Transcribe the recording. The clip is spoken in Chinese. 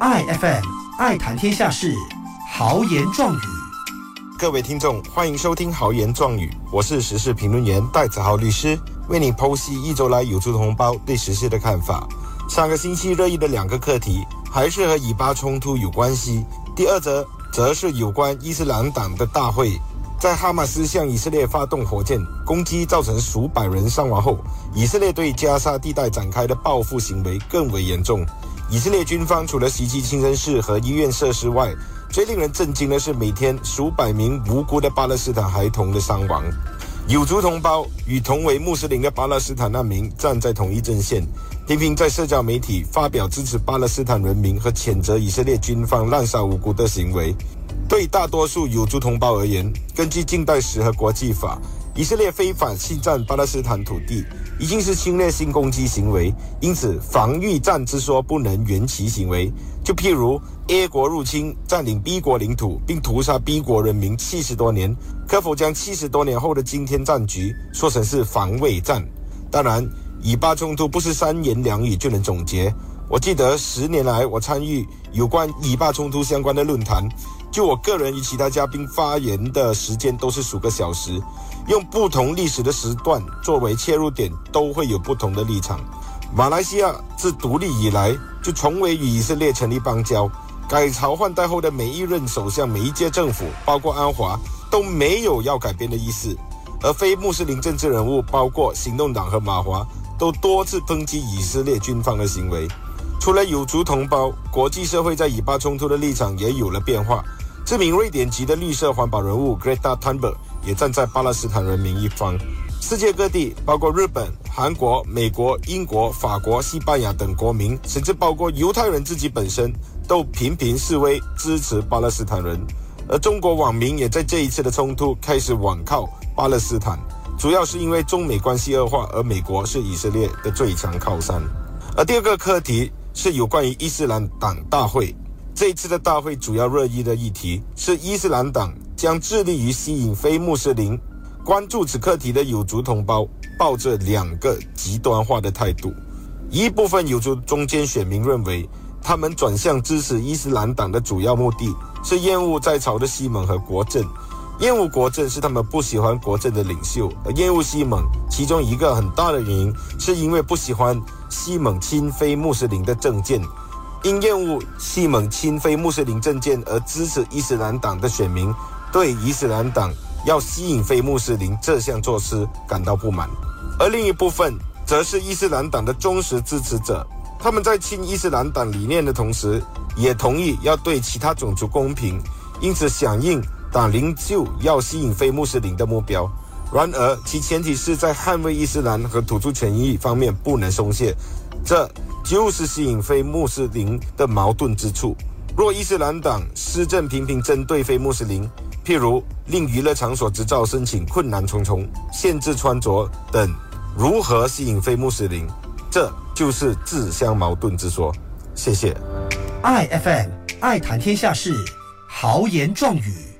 爱 FM 爱谈天下事，豪言壮语。各位听众，欢迎收听豪言壮语，我是时事评论员戴子豪律师，为你剖析一周来有族同胞对时事的看法。上个星期热议的两个课题，还是和以巴冲突有关系。第二则则是有关伊斯兰党的大会，在哈马斯向以色列发动火箭攻击，造成数百人伤亡后，以色列对加沙地带展开的报复行为更为严重。以色列军方除了袭击清真寺和医院设施外，最令人震惊的是每天数百名无辜的巴勒斯坦孩童的伤亡。有族同胞与同为穆斯林的巴勒斯坦难民站在同一阵线，频频在社交媒体发表支持巴勒斯坦人民和谴责以色列军方滥杀无辜的行为。对大多数有族同胞而言，根据近代史和国际法，以色列非法侵占巴勒斯坦土地。已经是侵略性攻击行为，因此防御战之说不能原其行为。就譬如 A 国入侵占领 B 国领土，并屠杀 B 国人民七十多年，可否将七十多年后的今天战局说成是防卫战？当然，以巴冲突不是三言两语就能总结。我记得十年来，我参与有关以巴冲突相关的论坛，就我个人与其他嘉宾发言的时间都是数个小时。用不同历史的时段作为切入点，都会有不同的立场。马来西亚自独立以来就从未与以色列成立邦交，改朝换代后的每一任首相、每一届政府，包括安华，都没有要改变的意思。而非穆斯林政治人物，包括行动党和马华，都多次抨击以色列军方的行为。除了有族同胞，国际社会在以巴冲突的立场也有了变化。知名瑞典籍的绿色环保人物 Greta Thunberg 也站在巴勒斯坦人民一方。世界各地，包括日本、韩国、美国、英国、法国、西班牙等国民，甚至包括犹太人自己本身，都频频示威支持巴勒斯坦人。而中国网民也在这一次的冲突开始网靠巴勒斯坦，主要是因为中美关系恶化，而美国是以色列的最强靠山。而第二个课题是有关于伊斯兰党大会。这一次的大会主要热议的议题是伊斯兰党将致力于吸引非穆斯林。关注此课题的有族同胞抱着两个极端化的态度。一部分有族中间选民认为，他们转向支持伊斯兰党的主要目的是厌恶在朝的西蒙和国政。厌恶国政是他们不喜欢国政的领袖，而厌恶西蒙其中一个很大的原因是因为不喜欢西蒙亲非穆斯林的政见。因厌恶西蒙亲非穆斯林政见而支持伊斯兰党的选民，对伊斯兰党要吸引非穆斯林这项措施感到不满；而另一部分则是伊斯兰党的忠实支持者，他们在亲伊斯兰党理念的同时，也同意要对其他种族公平，因此响应党领袖要吸引非穆斯林的目标。然而，其前提是在捍卫伊斯兰和土著权益方面不能松懈。这。就是吸引非穆斯林的矛盾之处。若伊斯兰党施政频频针对非穆斯林，譬如令娱乐场所执照申请困难重重、限制穿着等，如何吸引非穆斯林？这就是自相矛盾之说。谢谢。爱 FM 爱谈天下事，豪言壮语。